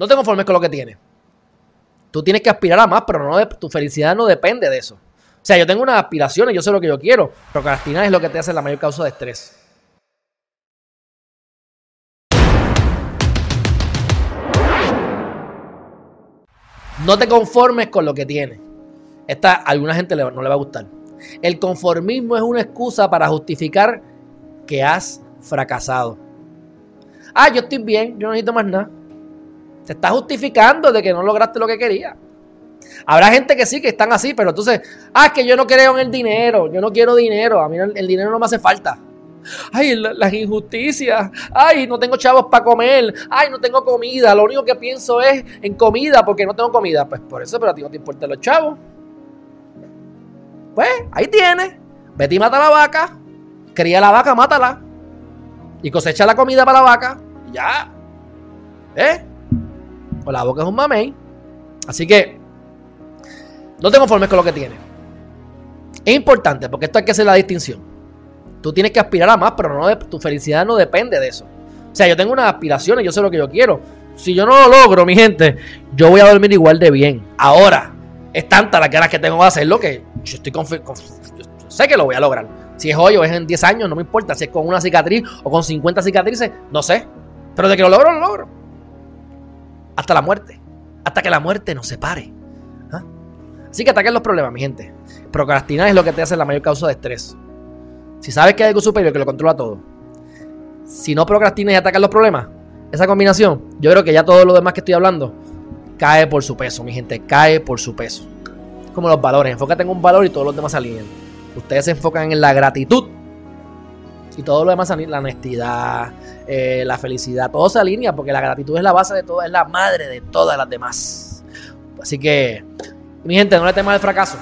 No te conformes con lo que tienes. Tú tienes que aspirar a más, pero no tu felicidad no depende de eso. O sea, yo tengo unas aspiraciones, yo sé lo que yo quiero. Procrastinar es lo que te hace la mayor causa de estrés. No te conformes con lo que tienes. Esta a alguna gente no le va a gustar. El conformismo es una excusa para justificar que has fracasado. Ah, yo estoy bien, yo no necesito más nada. Te estás justificando de que no lograste lo que querías. Habrá gente que sí, que están así, pero entonces, ah, es que yo no creo en el dinero, yo no quiero dinero, a mí el, dinero no me hace falta. Ay, las injusticias, ay, no tengo chavos para comer, ay, no tengo comida, lo único que pienso es en comida porque no tengo comida. Pues por eso, pero a ti no te importan los chavos. Pues ahí tienes, vete y mata la vaca, cría la vaca, mátala y cosecha la comida para la vaca, ya. ¿Eh? Pues la boca es un mamey. Así que no te conformes con lo que tienes. Es importante porque esto hay que hacer la distinción. Tú tienes que aspirar a más, pero no tu felicidad no depende de eso. O sea, yo tengo unas aspiraciones, yo sé lo que yo quiero. Si yo no lo logro, mi gente, yo voy a dormir igual de bien. Ahora, es tanta la ganas que tengo de hacerlo que yo estoy confiado. sé que lo voy a lograr. Si es hoy o es en 10 años, no me importa. Si es con una cicatriz o con 50 cicatrices, no sé. Pero de que lo logro, lo logro. Hasta la muerte. Hasta que la muerte nos separe. Así que ataquen los problemas, mi gente. Procrastinar es lo que te hace la mayor causa de estrés. Si sabes que hay algo superior que lo controla todo, si no procrastinas y atacas los problemas, esa combinación, yo creo que ya todo lo demás que estoy hablando cae por su peso, mi gente, cae por su peso. Como los valores, enfócate en un valor y todos los demás se. Ustedes se enfocan en la gratitud y todo lo demás la honestidad, eh, la felicidad, todo se alinea porque la gratitud es la base de todo, es la madre de todas las demás. Así que mi gente, no le temas el fracaso.